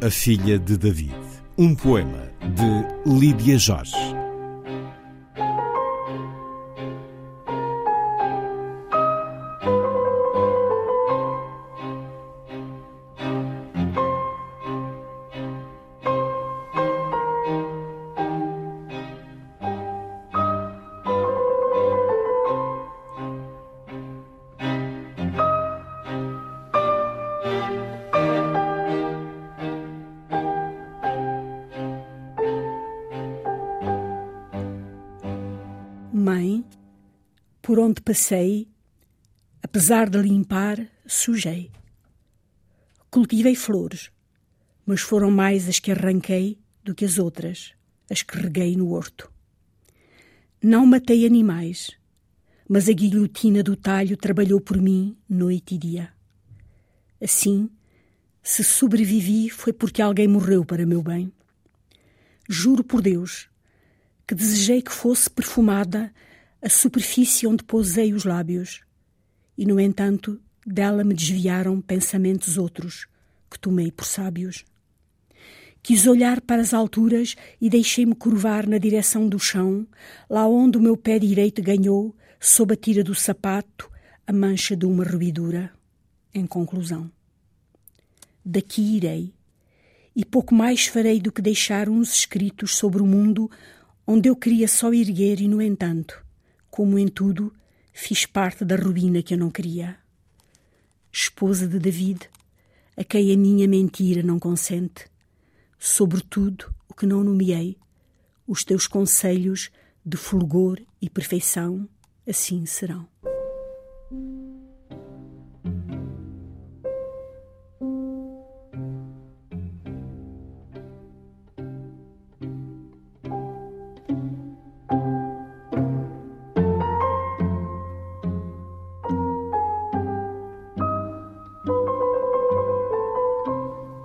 A Filha de David. Um poema de Lídia Jorge. Mãe, por onde passei, apesar de limpar, sujei. Cultivei flores, mas foram mais as que arranquei do que as outras, as que reguei no horto. Não matei animais, mas a guilhotina do talho trabalhou por mim noite e dia. Assim, se sobrevivi foi porque alguém morreu para meu bem. Juro por Deus que desejei que fosse perfumada a superfície onde pousei os lábios, e, no entanto, dela me desviaram pensamentos outros, que tomei por sábios. Quis olhar para as alturas e deixei-me curvar na direção do chão, lá onde o meu pé direito ganhou, sob a tira do sapato, a mancha de uma ruidura. Em conclusão, daqui irei, e pouco mais farei do que deixar uns escritos sobre o mundo onde eu queria só erguer e, no entanto, como em tudo, fiz parte da ruína que eu não queria. Esposa de David, a quem a minha mentira não consente, sobretudo o que não nomeei, os teus conselhos de fulgor e perfeição assim serão.